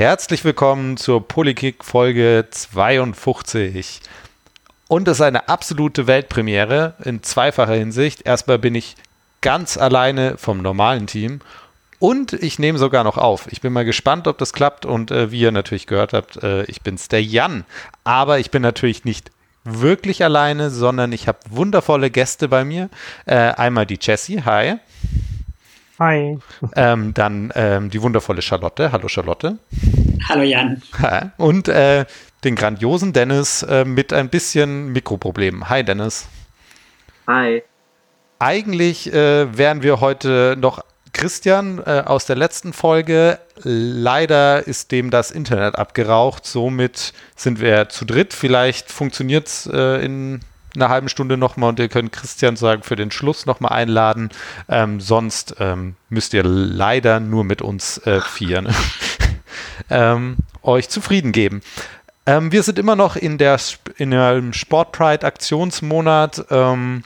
Herzlich willkommen zur Polykick Folge 52. Und es ist eine absolute Weltpremiere in zweifacher Hinsicht. Erstmal bin ich ganz alleine vom normalen Team und ich nehme sogar noch auf. Ich bin mal gespannt, ob das klappt. Und äh, wie ihr natürlich gehört habt, äh, ich bin's der Jan. Aber ich bin natürlich nicht wirklich alleine, sondern ich habe wundervolle Gäste bei mir. Äh, einmal die Jessie, hi. Hi. Ähm, dann ähm, die wundervolle Charlotte. Hallo Charlotte. Hallo Jan. Und äh, den grandiosen Dennis äh, mit ein bisschen Mikroproblemen. Hi Dennis. Hi. Eigentlich äh, wären wir heute noch Christian äh, aus der letzten Folge. Leider ist dem das Internet abgeraucht. Somit sind wir zu dritt. Vielleicht funktioniert es äh, in einer halben Stunde nochmal und ihr könnt Christian sagen für den Schluss nochmal einladen. Ähm, sonst ähm, müsst ihr leider nur mit uns äh, vier ne? ähm, euch zufrieden geben. Ähm, wir sind immer noch in der in einem Sportpride Aktionsmonat ähm,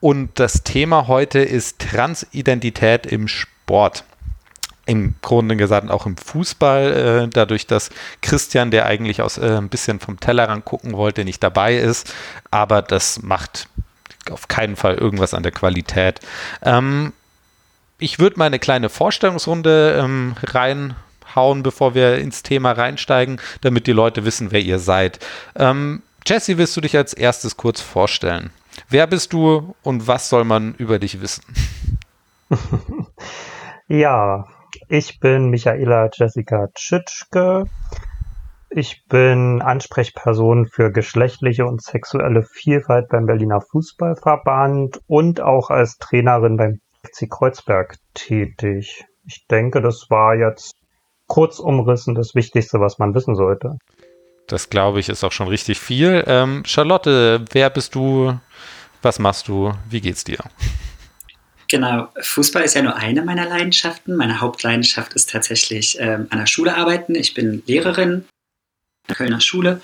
und das Thema heute ist Transidentität im Sport im Grunde gesagt auch im Fußball, äh, dadurch, dass Christian, der eigentlich aus äh, ein bisschen vom Tellerrand gucken wollte, nicht dabei ist. Aber das macht auf keinen Fall irgendwas an der Qualität. Ähm, ich würde mal eine kleine Vorstellungsrunde ähm, reinhauen, bevor wir ins Thema reinsteigen, damit die Leute wissen, wer ihr seid. Ähm, Jesse, willst du dich als erstes kurz vorstellen? Wer bist du und was soll man über dich wissen? ja, ich bin Michaela Jessica Tschitschke. Ich bin Ansprechperson für geschlechtliche und sexuelle Vielfalt beim Berliner Fußballverband und auch als Trainerin beim FC Kreuzberg tätig. Ich denke, das war jetzt kurz umrissen das Wichtigste, was man wissen sollte. Das glaube ich ist auch schon richtig viel. Ähm, Charlotte, wer bist du? Was machst du? Wie geht's dir? Genau, Fußball ist ja nur eine meiner Leidenschaften. Meine Hauptleidenschaft ist tatsächlich ähm, an der Schule arbeiten. Ich bin Lehrerin an der Kölner Schule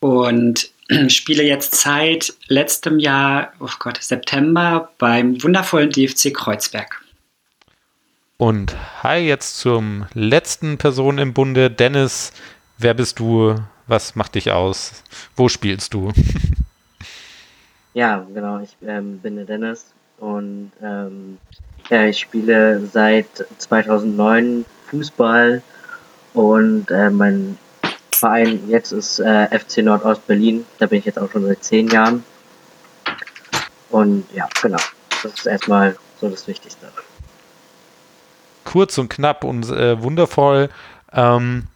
und spiele jetzt seit letztem Jahr, oh Gott, September beim wundervollen DFC Kreuzberg. Und hi jetzt zum letzten Person im Bunde. Dennis, wer bist du? Was macht dich aus? Wo spielst du? Ja, genau, ich ähm, bin der Dennis, und ähm, ja, ich spiele seit 2009 Fußball und äh, mein Verein jetzt ist äh, FC Nordost Berlin. Da bin ich jetzt auch schon seit zehn Jahren. Und ja, genau. Das ist erstmal so das Wichtigste. Kurz und knapp und äh, wundervoll. Ähm,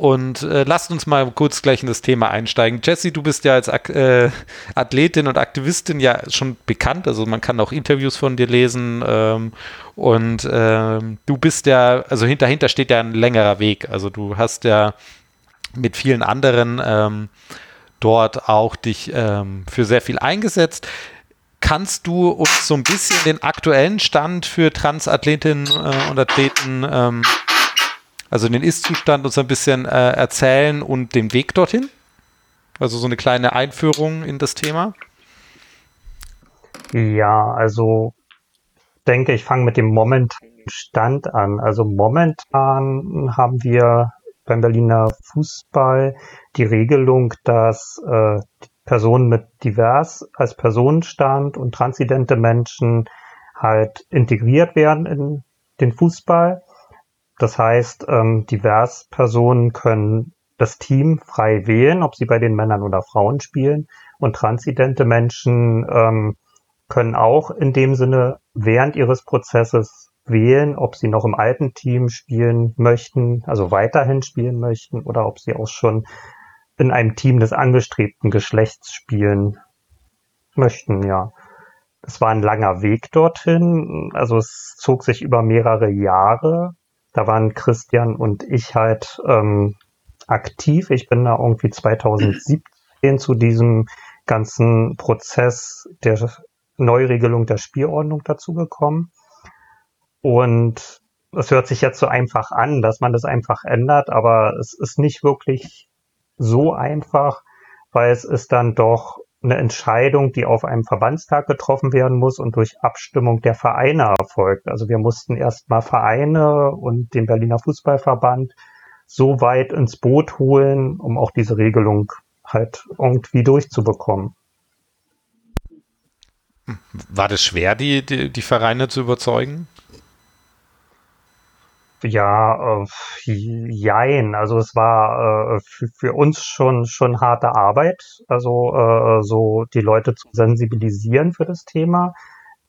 und äh, lasst uns mal kurz gleich in das Thema einsteigen. Jesse, du bist ja als Ak äh, Athletin und Aktivistin ja schon bekannt. Also man kann auch Interviews von dir lesen. Ähm, und ähm, du bist ja, also dahinter steht ja ein längerer Weg. Also du hast ja mit vielen anderen ähm, dort auch dich ähm, für sehr viel eingesetzt. Kannst du uns so ein bisschen den aktuellen Stand für Transathletinnen äh, und Athleten ähm, also den Ist-Zustand uns ein bisschen äh, erzählen und den Weg dorthin? Also so eine kleine Einführung in das Thema? Ja, also denke, ich fange mit dem momentanen Stand an. Also momentan haben wir beim Berliner Fußball die Regelung, dass äh, Personen mit divers als Personenstand und transidente Menschen halt integriert werden in den Fußball. Das heißt, ähm, divers Personen können das Team frei wählen, ob sie bei den Männern oder Frauen spielen. Und transidente Menschen ähm, können auch in dem Sinne während ihres Prozesses wählen, ob sie noch im alten Team spielen möchten, also weiterhin spielen möchten, oder ob sie auch schon in einem Team des angestrebten Geschlechts spielen möchten, ja. Es war ein langer Weg dorthin, also es zog sich über mehrere Jahre da waren Christian und ich halt ähm, aktiv. Ich bin da irgendwie 2017 zu diesem ganzen Prozess der Neuregelung der Spielordnung dazugekommen. Und es hört sich jetzt so einfach an, dass man das einfach ändert, aber es ist nicht wirklich so einfach, weil es ist dann doch eine Entscheidung, die auf einem Verbandstag getroffen werden muss und durch Abstimmung der Vereine erfolgt. Also wir mussten erstmal Vereine und den Berliner Fußballverband so weit ins Boot holen, um auch diese Regelung halt irgendwie durchzubekommen. War das schwer, die, die, die Vereine zu überzeugen? Ja, äh, jein. Also es war äh, für, uns schon schon harte Arbeit, also äh, so die Leute zu sensibilisieren für das Thema,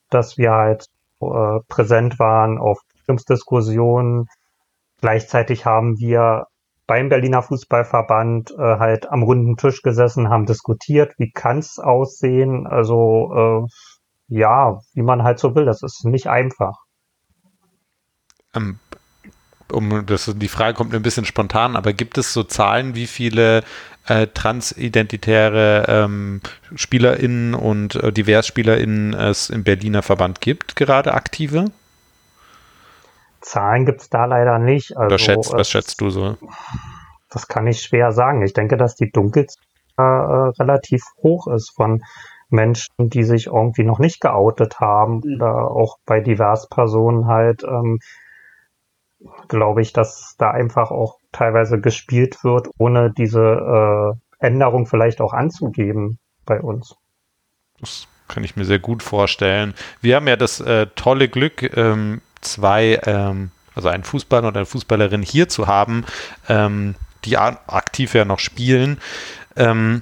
dass wir halt äh, präsent waren auf Diskussionen. Gleichzeitig haben wir beim Berliner Fußballverband äh, halt am runden Tisch gesessen, haben diskutiert, wie kann es aussehen. Also äh, ja, wie man halt so will. Das ist nicht einfach. Ähm, um das, die Frage kommt ein bisschen spontan, aber gibt es so Zahlen, wie viele äh, transidentitäre ähm, SpielerInnen und äh, DiversspielerInnen es im Berliner Verband gibt, gerade aktive? Zahlen gibt es da leider nicht. Also, schätzt, was schätzt du so? Das kann ich schwer sagen. Ich denke, dass die Dunkelziffer äh, relativ hoch ist von Menschen, die sich irgendwie noch nicht geoutet haben mhm. oder auch bei Diverspersonen halt ähm, glaube ich, dass da einfach auch teilweise gespielt wird, ohne diese äh, Änderung vielleicht auch anzugeben bei uns. Das kann ich mir sehr gut vorstellen. Wir haben ja das äh, tolle Glück, ähm, zwei, ähm, also einen Fußballer und eine Fußballerin hier zu haben, ähm, die aktiv ja noch spielen. Ähm,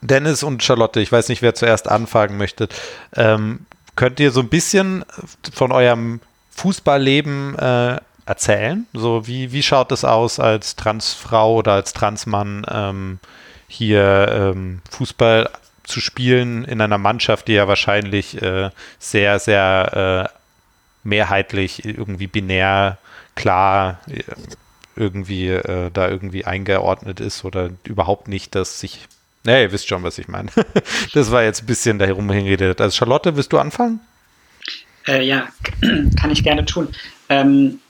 Dennis und Charlotte, ich weiß nicht, wer zuerst anfangen möchte. Ähm, könnt ihr so ein bisschen von eurem Fußballleben äh, erzählen? So, wie, wie schaut es aus als Transfrau oder als Transmann ähm, hier ähm, Fußball zu spielen in einer Mannschaft, die ja wahrscheinlich äh, sehr, sehr äh, mehrheitlich irgendwie binär klar irgendwie äh, da irgendwie eingeordnet ist oder überhaupt nicht, dass sich naja, ihr wisst schon, was ich meine. das war jetzt ein bisschen da herumgeredet. Also Charlotte, willst du anfangen? Äh, ja, kann ich gerne tun. Ähm,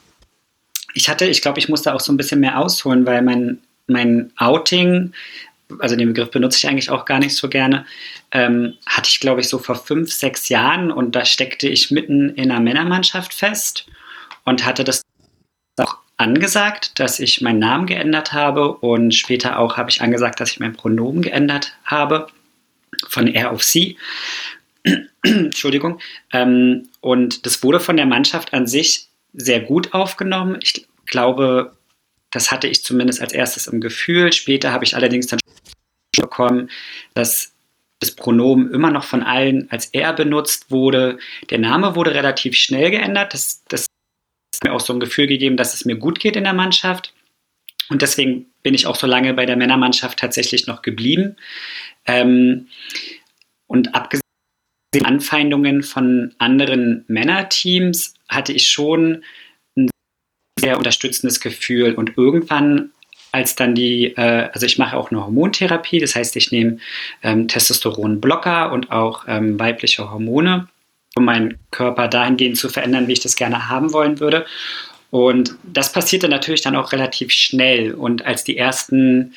ich hatte, ich glaube, ich musste auch so ein bisschen mehr ausholen, weil mein, mein Outing, also den Begriff benutze ich eigentlich auch gar nicht so gerne, ähm, hatte ich, glaube ich, so vor fünf, sechs Jahren und da steckte ich mitten in einer Männermannschaft fest und hatte das auch angesagt, dass ich meinen Namen geändert habe und später auch habe ich angesagt, dass ich mein Pronomen geändert habe von er auf sie. Entschuldigung. Ähm, und das wurde von der Mannschaft an sich sehr gut aufgenommen. Ich glaube, das hatte ich zumindest als erstes im Gefühl. Später habe ich allerdings dann bekommen, dass das Pronomen immer noch von allen als er benutzt wurde. Der Name wurde relativ schnell geändert. Das, das hat mir auch so ein Gefühl gegeben, dass es mir gut geht in der Mannschaft. Und deswegen bin ich auch so lange bei der Männermannschaft tatsächlich noch geblieben. Ähm, und abgesehen Anfeindungen von anderen Männerteams hatte ich schon ein sehr unterstützendes Gefühl. Und irgendwann, als dann die, äh, also ich mache auch eine Hormontherapie, das heißt, ich nehme ähm, Testosteronblocker und auch ähm, weibliche Hormone, um meinen Körper dahingehend zu verändern, wie ich das gerne haben wollen würde. Und das passierte natürlich dann auch relativ schnell. Und als die ersten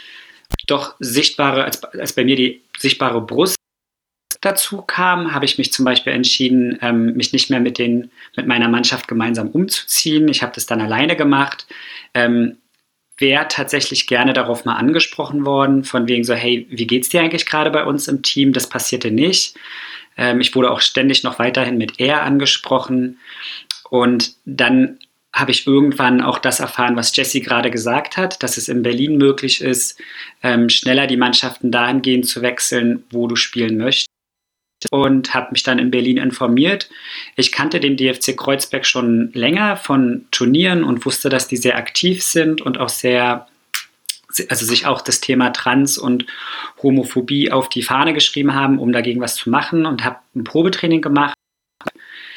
doch sichtbare, als, als bei mir die sichtbare Brust dazu kam, habe ich mich zum Beispiel entschieden, ähm, mich nicht mehr mit, den, mit meiner Mannschaft gemeinsam umzuziehen. Ich habe das dann alleine gemacht. Ähm, Wäre tatsächlich gerne darauf mal angesprochen worden, von wegen so, hey, wie geht's dir eigentlich gerade bei uns im Team? Das passierte nicht. Ähm, ich wurde auch ständig noch weiterhin mit er angesprochen. Und dann habe ich irgendwann auch das erfahren, was Jesse gerade gesagt hat, dass es in Berlin möglich ist, ähm, schneller die Mannschaften dahingehend zu wechseln, wo du spielen möchtest und habe mich dann in Berlin informiert. Ich kannte den DFC Kreuzberg schon länger von Turnieren und wusste, dass die sehr aktiv sind und auch sehr, also sich auch das Thema Trans und Homophobie auf die Fahne geschrieben haben, um dagegen was zu machen und habe ein Probetraining gemacht.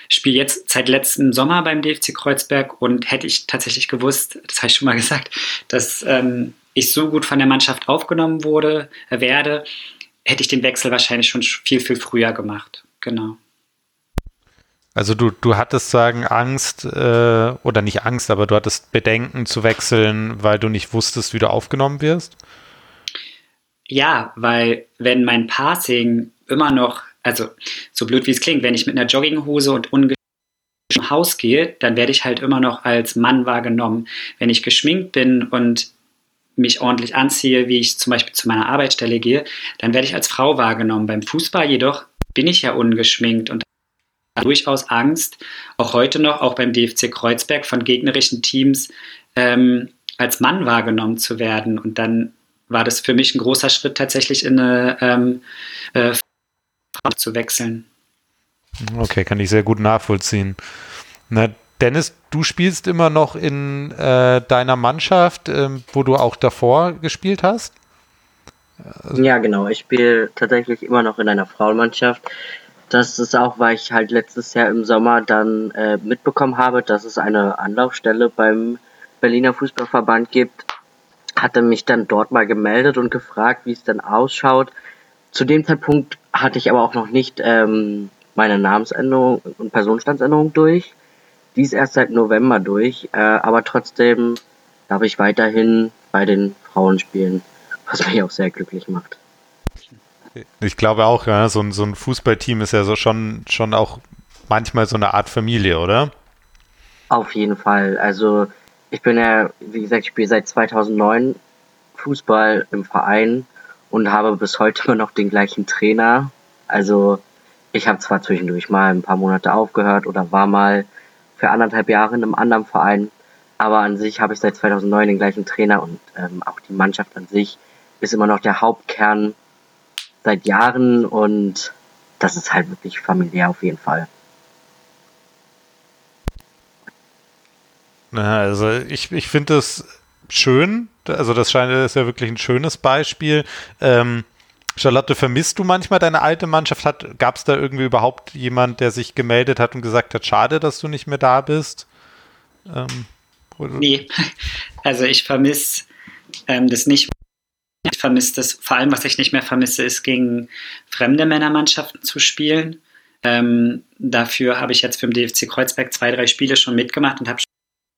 Spiele jetzt seit letztem Sommer beim DFC Kreuzberg und hätte ich tatsächlich gewusst, das habe ich schon mal gesagt, dass ähm, ich so gut von der Mannschaft aufgenommen wurde, werde, hätte ich den Wechsel wahrscheinlich schon viel, viel früher gemacht. Genau. Also du, du hattest sagen Angst äh, oder nicht Angst, aber du hattest Bedenken zu wechseln, weil du nicht wusstest, wie du aufgenommen wirst? Ja, weil wenn mein Passing immer noch, also so blöd wie es klingt, wenn ich mit einer Jogginghose und im Haus gehe, dann werde ich halt immer noch als Mann wahrgenommen. Wenn ich geschminkt bin und mich ordentlich anziehe, wie ich zum Beispiel zu meiner Arbeitsstelle gehe, dann werde ich als Frau wahrgenommen. Beim Fußball jedoch bin ich ja ungeschminkt und durchaus Angst, auch heute noch, auch beim DFC Kreuzberg von gegnerischen Teams ähm, als Mann wahrgenommen zu werden. Und dann war das für mich ein großer Schritt, tatsächlich in eine ähm, äh, zu wechseln. Okay, kann ich sehr gut nachvollziehen. Na, Dennis, du spielst immer noch in äh, deiner Mannschaft, äh, wo du auch davor gespielt hast? Ja, genau. Ich spiele tatsächlich immer noch in einer Frauenmannschaft. Das ist auch, weil ich halt letztes Jahr im Sommer dann äh, mitbekommen habe, dass es eine Anlaufstelle beim Berliner Fußballverband gibt. Hatte mich dann dort mal gemeldet und gefragt, wie es dann ausschaut. Zu dem Zeitpunkt hatte ich aber auch noch nicht ähm, meine Namensänderung und Personenstandsänderung durch. Die ist erst seit November durch, äh, aber trotzdem darf ich weiterhin bei den Frauen spielen, was mich auch sehr glücklich macht. Ich glaube auch, ja, so, ein, so ein Fußballteam ist ja so schon, schon auch manchmal so eine Art Familie, oder? Auf jeden Fall. Also ich bin ja, wie gesagt, ich spiele seit 2009 Fußball im Verein und habe bis heute immer noch den gleichen Trainer. Also ich habe zwar zwischendurch mal ein paar Monate aufgehört oder war mal für anderthalb Jahre in einem anderen Verein. Aber an sich habe ich seit 2009 den gleichen Trainer und ähm, auch die Mannschaft an sich ist immer noch der Hauptkern seit Jahren und das ist halt wirklich familiär auf jeden Fall. Also ich, ich finde das schön. Also das scheint das ist ja wirklich ein schönes Beispiel. Ähm, Charlotte, vermisst du manchmal deine alte Mannschaft? Gab es da irgendwie überhaupt jemand, der sich gemeldet hat und gesagt hat, schade, dass du nicht mehr da bist? Ähm, nee, also ich vermisse ähm, das nicht. Ich vermisse das, vor allem was ich nicht mehr vermisse, ist gegen fremde Männermannschaften zu spielen. Ähm, dafür habe ich jetzt für den DFC Kreuzberg zwei, drei Spiele schon mitgemacht und habe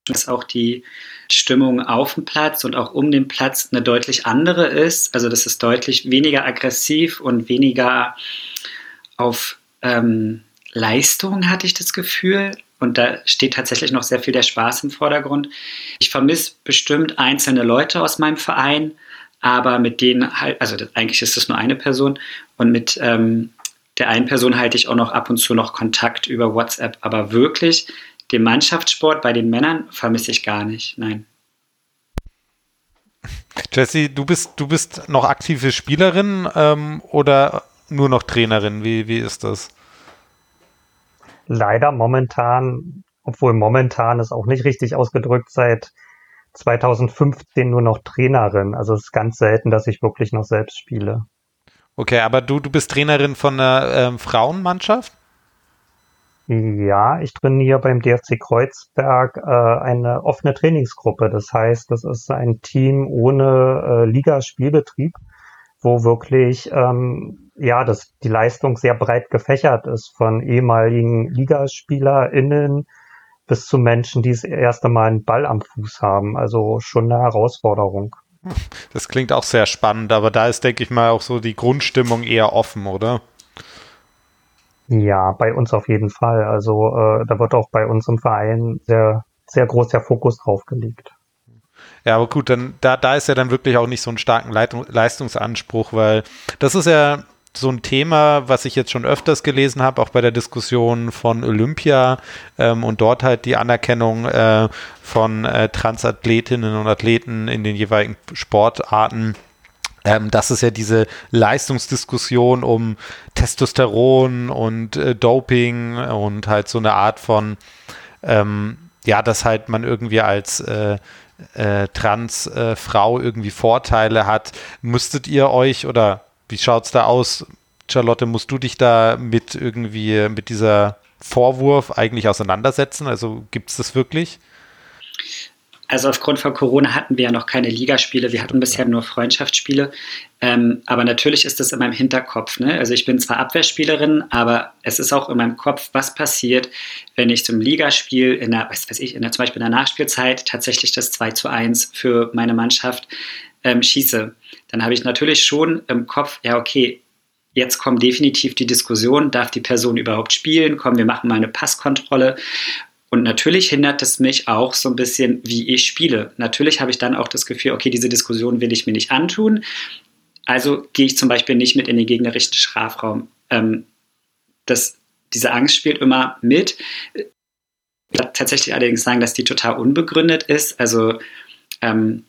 dass auch die Stimmung auf dem Platz und auch um den Platz eine deutlich andere ist. Also das ist deutlich weniger aggressiv und weniger auf ähm, Leistung, hatte ich das Gefühl. Und da steht tatsächlich noch sehr viel der Spaß im Vordergrund. Ich vermisse bestimmt einzelne Leute aus meinem Verein, aber mit denen halt, also eigentlich ist es nur eine Person und mit ähm, der einen Person halte ich auch noch ab und zu noch Kontakt über WhatsApp, aber wirklich den Mannschaftssport bei den Männern vermisse ich gar nicht, nein. Jessie, du bist, du bist noch aktive Spielerin ähm, oder nur noch Trainerin? Wie, wie ist das? Leider momentan, obwohl momentan ist auch nicht richtig ausgedrückt, seit 2015 nur noch Trainerin. Also es ist ganz selten, dass ich wirklich noch selbst spiele. Okay, aber du, du bist Trainerin von einer ähm, Frauenmannschaft? Ja, ich trainiere beim DFC Kreuzberg äh, eine offene Trainingsgruppe. Das heißt, das ist ein Team ohne äh, Ligaspielbetrieb, wo wirklich ähm, ja das die Leistung sehr breit gefächert ist von ehemaligen LigaspielerInnen bis zu Menschen, die das erste Mal einen Ball am Fuß haben. Also schon eine Herausforderung. Das klingt auch sehr spannend, aber da ist, denke ich mal, auch so die Grundstimmung eher offen, oder? Ja, bei uns auf jeden Fall. Also äh, da wird auch bei uns im Verein sehr, sehr groß der Fokus drauf gelegt. Ja, aber gut, dann da, da ist ja dann wirklich auch nicht so einen starken Leitung, Leistungsanspruch, weil das ist ja so ein Thema, was ich jetzt schon öfters gelesen habe, auch bei der Diskussion von Olympia ähm, und dort halt die Anerkennung äh, von äh, Transathletinnen und Athleten in den jeweiligen Sportarten ähm, das ist ja diese Leistungsdiskussion um Testosteron und äh, Doping und halt so eine Art von, ähm, ja, dass halt man irgendwie als äh, äh, Transfrau irgendwie Vorteile hat. Müsstet ihr euch oder wie schaut es da aus? Charlotte, musst du dich da mit irgendwie mit dieser Vorwurf eigentlich auseinandersetzen? Also gibt es das wirklich? Also aufgrund von Corona hatten wir ja noch keine Ligaspiele, wir hatten bisher nur Freundschaftsspiele. Ähm, aber natürlich ist das in meinem Hinterkopf. Ne? Also ich bin zwar Abwehrspielerin, aber es ist auch in meinem Kopf, was passiert, wenn ich zum Ligaspiel in der, was weiß ich, in der, zum Beispiel in der Nachspielzeit tatsächlich das 2 zu 1 für meine Mannschaft ähm, schieße. Dann habe ich natürlich schon im Kopf, ja, okay, jetzt kommt definitiv die Diskussion, darf die Person überhaupt spielen? Komm, wir machen mal eine Passkontrolle. Und natürlich hindert es mich auch so ein bisschen, wie ich spiele. Natürlich habe ich dann auch das Gefühl, okay, diese Diskussion will ich mir nicht antun. Also gehe ich zum Beispiel nicht mit in den gegnerischen Strafraum. Ähm, das, diese Angst spielt immer mit. Ich würde tatsächlich allerdings sagen, dass die total unbegründet ist. Also ähm,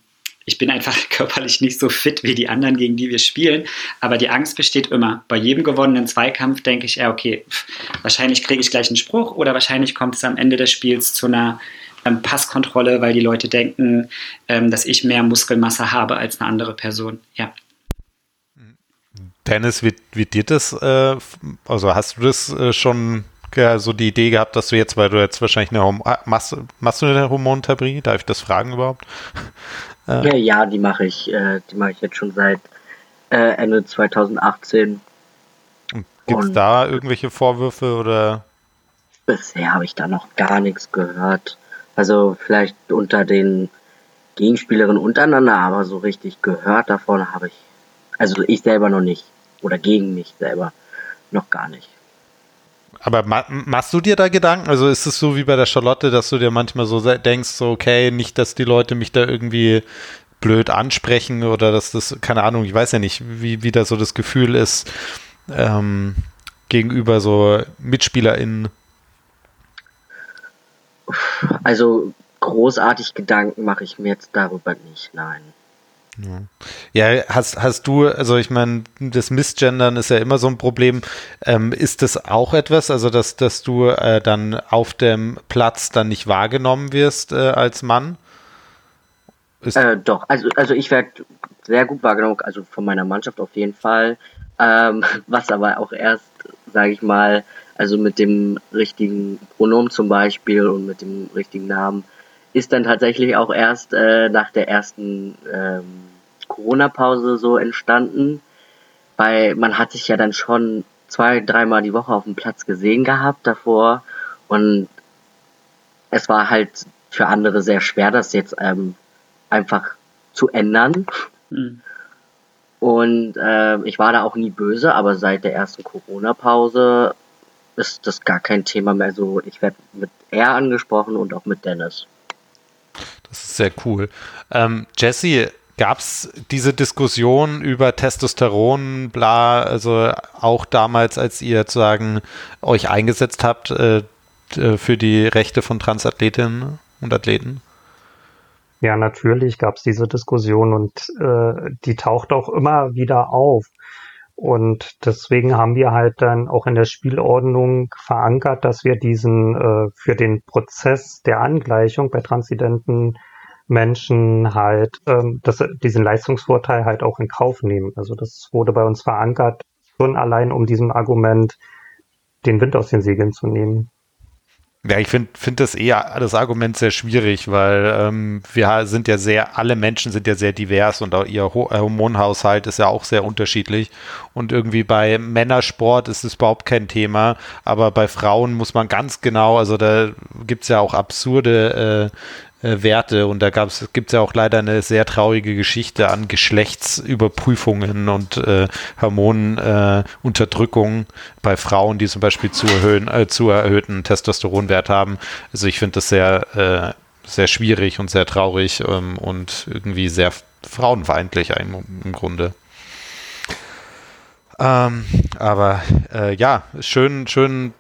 ich bin einfach körperlich nicht so fit wie die anderen, gegen die wir spielen. Aber die Angst besteht immer. Bei jedem gewonnenen Zweikampf denke ich, ja, okay, wahrscheinlich kriege ich gleich einen Spruch oder wahrscheinlich kommt es am Ende des Spiels zu einer ähm, Passkontrolle, weil die Leute denken, ähm, dass ich mehr Muskelmasse habe als eine andere Person. Ja. Dennis, wie, wie dir das, äh, also hast du das äh, schon ja, so die Idee gehabt, dass du jetzt, weil du jetzt wahrscheinlich eine Hom machst, machst du eine Hormontherapie? Darf ich das fragen überhaupt? Ja, ja die mache ich. Äh, die mache ich jetzt schon seit äh, Ende 2018. Gibt es da irgendwelche Vorwürfe oder? Bisher habe ich da noch gar nichts gehört. Also vielleicht unter den Gegenspielerinnen untereinander, aber so richtig gehört davon habe ich, also ich selber noch nicht. Oder gegen mich selber noch gar nicht. Aber ma machst du dir da Gedanken? Also ist es so wie bei der Charlotte, dass du dir manchmal so denkst, so, okay, nicht, dass die Leute mich da irgendwie blöd ansprechen oder dass das, keine Ahnung, ich weiß ja nicht, wie, wie da so das Gefühl ist ähm, gegenüber so MitspielerInnen. Also großartig Gedanken mache ich mir jetzt darüber nicht, nein. Ja, hast, hast du, also ich meine, das Missgendern ist ja immer so ein Problem. Ähm, ist das auch etwas, also dass, dass du äh, dann auf dem Platz dann nicht wahrgenommen wirst äh, als Mann? Äh, doch, also, also ich werde sehr gut wahrgenommen, also von meiner Mannschaft auf jeden Fall. Ähm, was aber auch erst, sage ich mal, also mit dem richtigen Pronomen zum Beispiel und mit dem richtigen Namen, ist dann tatsächlich auch erst äh, nach der ersten ähm, Corona-Pause so entstanden, weil man hat sich ja dann schon zwei, dreimal die Woche auf dem Platz gesehen gehabt davor und es war halt für andere sehr schwer, das jetzt ähm, einfach zu ändern. Mhm. Und äh, ich war da auch nie böse, aber seit der ersten Corona-Pause ist das gar kein Thema mehr so. Ich werde mit er angesprochen und auch mit Dennis. Das ist sehr cool. Ähm, Jesse, Gab es diese Diskussion über Testosteron, bla, also auch damals, als ihr sozusagen euch eingesetzt habt äh, für die Rechte von Transathletinnen und Athleten? Ja, natürlich gab es diese Diskussion und äh, die taucht auch immer wieder auf. Und deswegen haben wir halt dann auch in der Spielordnung verankert, dass wir diesen äh, für den Prozess der Angleichung bei Transidenten Menschen halt ähm, das, diesen Leistungsvorteil halt auch in Kauf nehmen. Also das wurde bei uns verankert, schon allein um diesem Argument den Wind aus den Segeln zu nehmen. Ja, ich finde find das eher das Argument sehr schwierig, weil ähm, wir sind ja sehr, alle Menschen sind ja sehr divers und auch ihr äh, Hormonhaushalt ist ja auch sehr unterschiedlich. Und irgendwie bei Männersport ist es überhaupt kein Thema, aber bei Frauen muss man ganz genau, also da gibt es ja auch absurde äh, Werte und da gibt es ja auch leider eine sehr traurige Geschichte an Geschlechtsüberprüfungen und äh, Hormonunterdrückung äh, bei Frauen, die zum Beispiel zu, erhöhen, äh, zu erhöhten Testosteronwert haben. Also ich finde das sehr, äh, sehr schwierig und sehr traurig ähm, und irgendwie sehr frauenfeindlich im, im Grunde. Ähm, aber äh, ja, schön, schön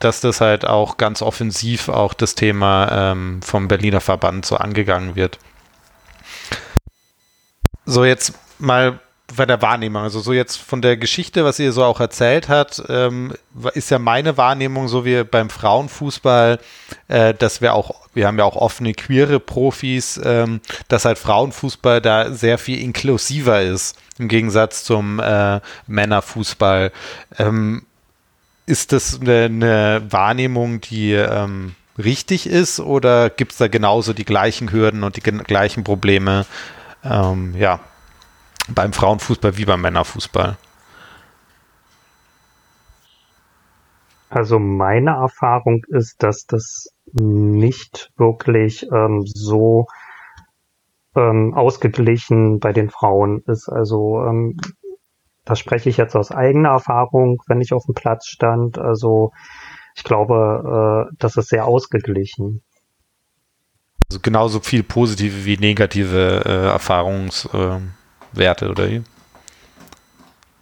dass das halt auch ganz offensiv auch das Thema ähm, vom Berliner Verband so angegangen wird. So, jetzt mal bei der Wahrnehmung, also so jetzt von der Geschichte, was ihr so auch erzählt hat, ähm, ist ja meine Wahrnehmung so wie beim Frauenfußball, äh, dass wir auch, wir haben ja auch offene queere Profis, ähm, dass halt Frauenfußball da sehr viel inklusiver ist im Gegensatz zum äh, Männerfußball. Ähm, ist das eine, Wahrnehmung, die ähm, richtig ist oder gibt es da genauso die gleichen Hürden und die gleichen Probleme ähm, ja, beim Frauenfußball wie beim Männerfußball? Also meine Erfahrung ist, dass das nicht wirklich ähm, so ähm, ausgeglichen bei den Frauen ist. Also ähm, das spreche ich jetzt aus eigener Erfahrung, wenn ich auf dem Platz stand. Also ich glaube, äh, das ist sehr ausgeglichen. Also genauso viel positive wie negative äh, Erfahrungswerte, äh, oder wie?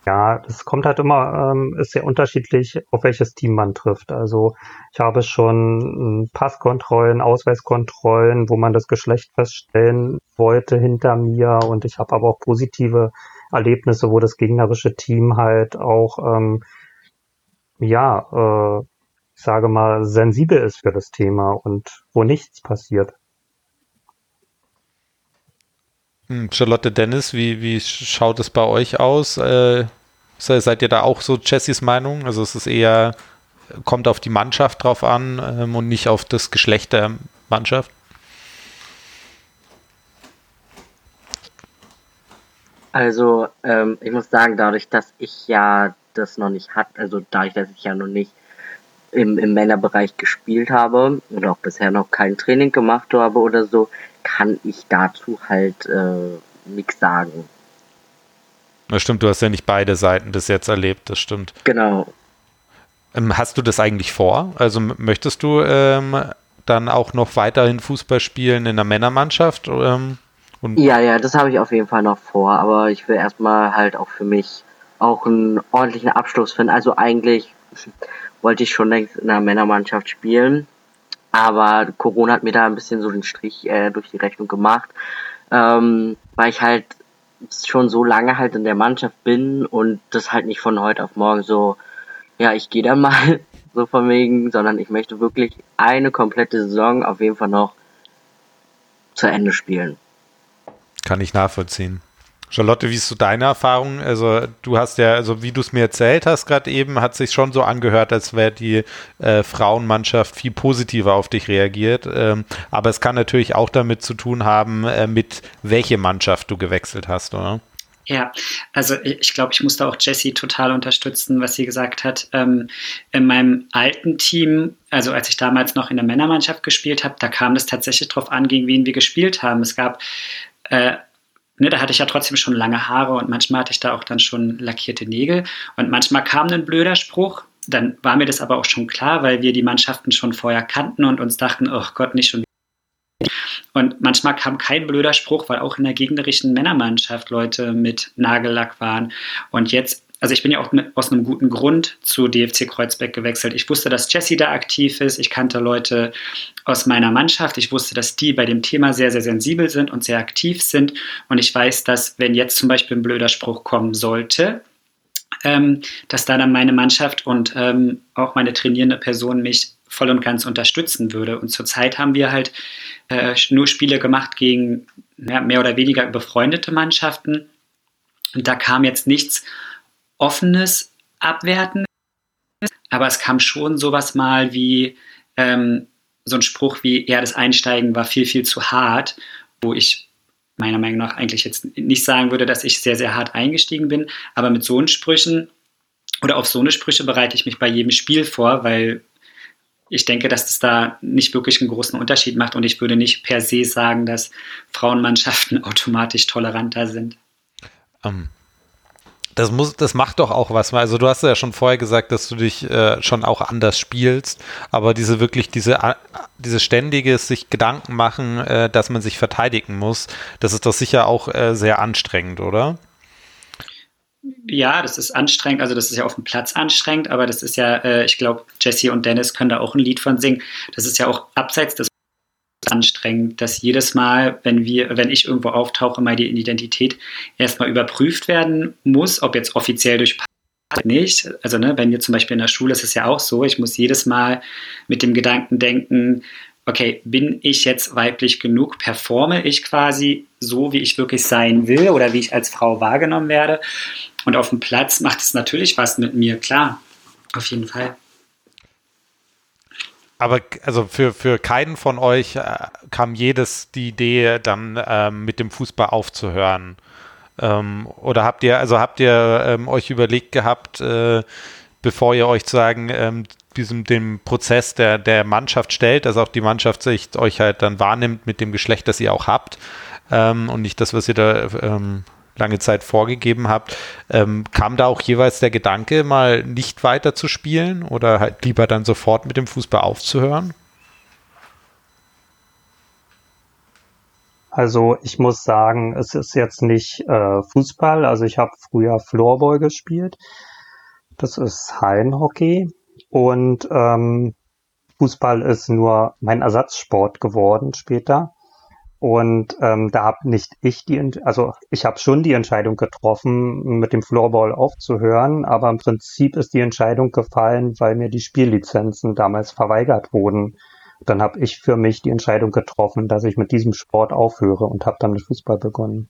Ja, es kommt halt immer, ähm, ist sehr unterschiedlich, auf welches Team man trifft. Also ich habe schon hm, Passkontrollen, Ausweiskontrollen, wo man das Geschlecht feststellen wollte hinter mir und ich habe aber auch positive Erlebnisse, wo das gegnerische Team halt auch, ähm, ja, äh, ich sage mal, sensibel ist für das Thema und wo nichts passiert. Hm, Charlotte Dennis, wie, wie schaut es bei euch aus? Äh, Seid ihr da auch so Jessys Meinung? Also es ist eher, kommt auf die Mannschaft drauf an ähm, und nicht auf das Geschlecht der Mannschaft? Also ähm, ich muss sagen, dadurch, dass ich ja das noch nicht hatte, also dadurch, dass ich ja noch nicht im, im Männerbereich gespielt habe und auch bisher noch kein Training gemacht habe oder so, kann ich dazu halt äh, nichts sagen. Das stimmt, du hast ja nicht beide Seiten bis jetzt erlebt, das stimmt. Genau. Ähm, hast du das eigentlich vor? Also möchtest du ähm, dann auch noch weiterhin Fußball spielen in der Männermannschaft? Ähm, ja, ja, das habe ich auf jeden Fall noch vor, aber ich will erstmal halt auch für mich auch einen ordentlichen Abschluss finden. Also eigentlich wollte ich schon längst in der Männermannschaft spielen, aber Corona hat mir da ein bisschen so den Strich äh, durch die Rechnung gemacht, ähm, weil ich halt schon so lange halt in der Mannschaft bin und das halt nicht von heute auf morgen so, ja, ich gehe da mal so von wegen, sondern ich möchte wirklich eine komplette Saison auf jeden Fall noch zu Ende spielen. Kann ich nachvollziehen. Charlotte, wie ist so deine Erfahrung? Also du hast ja, also wie du es mir erzählt hast gerade eben, hat sich schon so angehört, als wäre die äh, Frauenmannschaft viel positiver auf dich reagiert. Ähm, aber es kann natürlich auch damit zu tun haben, äh, mit welche Mannschaft du gewechselt hast, oder? Ja, also ich glaube, ich muss da auch Jessie total unterstützen, was sie gesagt hat. Ähm, in meinem alten Team, also als ich damals noch in der Männermannschaft gespielt habe, da kam es tatsächlich drauf an, gegen wen wir gespielt haben. Es gab äh, ne, da hatte ich ja trotzdem schon lange Haare und manchmal hatte ich da auch dann schon lackierte Nägel. Und manchmal kam ein blöder Spruch. Dann war mir das aber auch schon klar, weil wir die Mannschaften schon vorher kannten und uns dachten, oh Gott, nicht schon und manchmal kam kein blöder Spruch, weil auch in der gegnerischen Männermannschaft Leute mit Nagellack waren. Und jetzt also ich bin ja auch mit, aus einem guten Grund zu DFC Kreuzberg gewechselt. Ich wusste, dass Jesse da aktiv ist. Ich kannte Leute aus meiner Mannschaft. Ich wusste, dass die bei dem Thema sehr, sehr sensibel sind und sehr aktiv sind. Und ich weiß, dass wenn jetzt zum Beispiel ein blöder Spruch kommen sollte, ähm, dass da dann meine Mannschaft und ähm, auch meine trainierende Person mich voll und ganz unterstützen würde. Und zurzeit haben wir halt äh, nur Spiele gemacht gegen ja, mehr oder weniger befreundete Mannschaften. Und da kam jetzt nichts offenes Abwerten, aber es kam schon sowas mal wie ähm, so ein Spruch wie, ja, das Einsteigen war viel, viel zu hart, wo ich meiner Meinung nach eigentlich jetzt nicht sagen würde, dass ich sehr, sehr hart eingestiegen bin, aber mit so Sprüchen oder auf so eine Sprüche bereite ich mich bei jedem Spiel vor, weil ich denke, dass das da nicht wirklich einen großen Unterschied macht. Und ich würde nicht per se sagen, dass Frauenmannschaften automatisch toleranter sind. Ähm, das muss, das macht doch auch was. Also du hast ja schon vorher gesagt, dass du dich äh, schon auch anders spielst, aber diese wirklich diese äh, diese ständige sich Gedanken machen, äh, dass man sich verteidigen muss, das ist doch sicher auch äh, sehr anstrengend, oder? Ja, das ist anstrengend. Also das ist ja auf dem Platz anstrengend, aber das ist ja, äh, ich glaube, Jesse und Dennis können da auch ein Lied von singen. Das ist ja auch abseits des anstrengend, dass jedes Mal, wenn wir, wenn ich irgendwo auftauche, meine Identität erstmal überprüft werden muss, ob jetzt offiziell durch nicht. Also ne, wenn wir zum Beispiel in der Schule ist es ja auch so, ich muss jedes Mal mit dem Gedanken denken, okay, bin ich jetzt weiblich genug? Performe ich quasi so, wie ich wirklich sein will oder wie ich als Frau wahrgenommen werde? Und auf dem Platz macht es natürlich was mit mir, klar, auf jeden Fall. Aber also für, für keinen von euch äh, kam jedes die Idee, dann ähm, mit dem Fußball aufzuhören. Ähm, oder habt ihr, also habt ihr ähm, euch überlegt gehabt, äh, bevor ihr euch sagen, ähm, diesem dem Prozess der, der Mannschaft stellt, dass auch die Mannschaft sich euch halt dann wahrnimmt mit dem Geschlecht, das ihr auch habt ähm, und nicht das, was ihr da ähm, lange Zeit vorgegeben habt. Ähm, kam da auch jeweils der Gedanke, mal nicht weiter zu spielen oder halt lieber dann sofort mit dem Fußball aufzuhören? Also ich muss sagen, es ist jetzt nicht äh, Fußball. Also ich habe früher Floorball gespielt. Das ist Hallenhockey. Und ähm, Fußball ist nur mein Ersatzsport geworden später. Und ähm, da habe nicht ich die, also ich habe schon die Entscheidung getroffen, mit dem Floorball aufzuhören, aber im Prinzip ist die Entscheidung gefallen, weil mir die Spiellizenzen damals verweigert wurden. Dann habe ich für mich die Entscheidung getroffen, dass ich mit diesem Sport aufhöre und habe dann mit Fußball begonnen.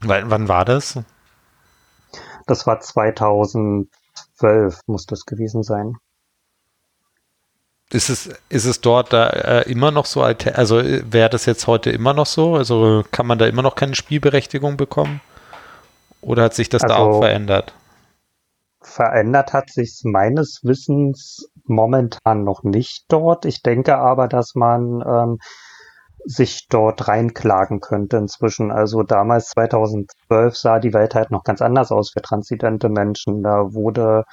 W wann war das? Das war 2012, muss das gewesen sein. Ist es, ist es dort da äh, immer noch so, also äh, wäre das jetzt heute immer noch so? Also kann man da immer noch keine Spielberechtigung bekommen? Oder hat sich das also, da auch verändert? Verändert hat sich meines Wissens momentan noch nicht dort. Ich denke aber, dass man ähm, sich dort reinklagen könnte inzwischen. Also damals 2012 sah die Welt halt noch ganz anders aus für transidente Menschen. Da wurde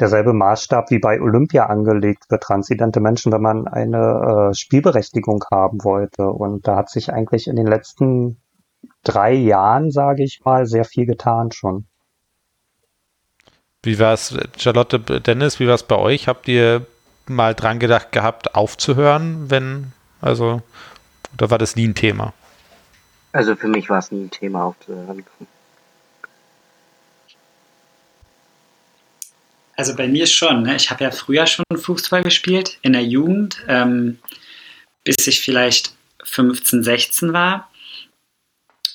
derselbe Maßstab wie bei Olympia angelegt für transidente Menschen, wenn man eine äh, Spielberechtigung haben wollte. Und da hat sich eigentlich in den letzten drei Jahren, sage ich mal, sehr viel getan schon. Wie war es, Charlotte, Dennis, wie war es bei euch? Habt ihr mal dran gedacht gehabt, aufzuhören, wenn, also, oder war das nie ein Thema? Also für mich war es nie ein Thema aufzuhören. Also bei mir schon. Ne? Ich habe ja früher schon Fußball gespielt, in der Jugend, ähm, bis ich vielleicht 15, 16 war.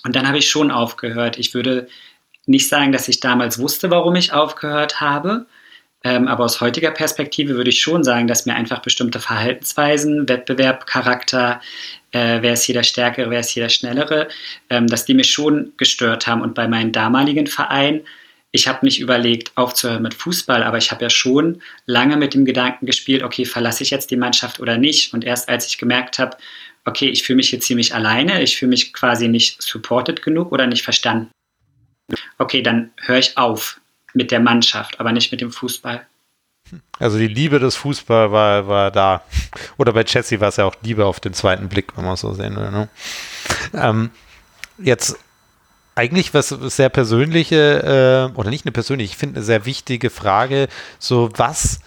Und dann habe ich schon aufgehört. Ich würde nicht sagen, dass ich damals wusste, warum ich aufgehört habe. Ähm, aber aus heutiger Perspektive würde ich schon sagen, dass mir einfach bestimmte Verhaltensweisen, Wettbewerb, Charakter, äh, wer ist hier der Stärkere, wer ist hier der Schnellere, ähm, dass die mich schon gestört haben. Und bei meinem damaligen Verein ich habe nicht überlegt, aufzuhören mit Fußball, aber ich habe ja schon lange mit dem Gedanken gespielt, okay, verlasse ich jetzt die Mannschaft oder nicht? Und erst als ich gemerkt habe, okay, ich fühle mich hier ziemlich alleine, ich fühle mich quasi nicht supported genug oder nicht verstanden. Okay, dann höre ich auf mit der Mannschaft, aber nicht mit dem Fußball. Also die Liebe des Fußballs war, war da. Oder bei Jesse war es ja auch Liebe auf den zweiten Blick, wenn man es so sehen will. Ne? Ähm, jetzt eigentlich was sehr persönliche, äh, oder nicht eine persönliche, ich finde eine sehr wichtige Frage, so was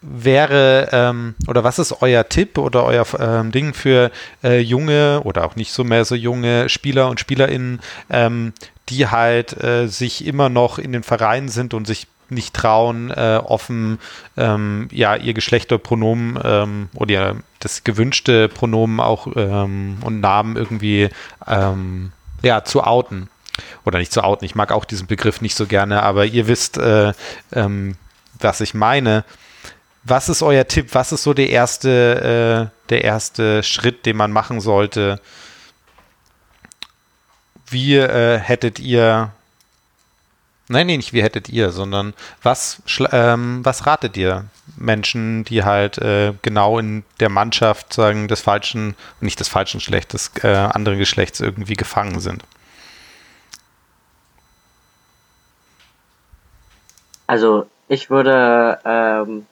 wäre ähm, oder was ist euer Tipp oder euer ähm, Ding für äh, junge oder auch nicht so mehr so junge Spieler und Spielerinnen, ähm, die halt äh, sich immer noch in den Vereinen sind und sich nicht trauen, äh, offen ähm, ja ihr Geschlechterpronomen ähm, oder das gewünschte Pronomen auch ähm, und Namen irgendwie ja, zu outen. Oder nicht zu outen, ich mag auch diesen Begriff nicht so gerne, aber ihr wisst, äh, ähm, was ich meine. Was ist euer Tipp? Was ist so der erste, äh, der erste Schritt, den man machen sollte? Wie äh, hättet ihr Nein, nee, nicht wie hättet ihr, sondern was, ähm, was ratet ihr Menschen, die halt äh, genau in der Mannschaft sagen, des falschen, nicht des falschen Geschlechts, des äh, anderen Geschlechts irgendwie gefangen sind? Also ich würde, ähm,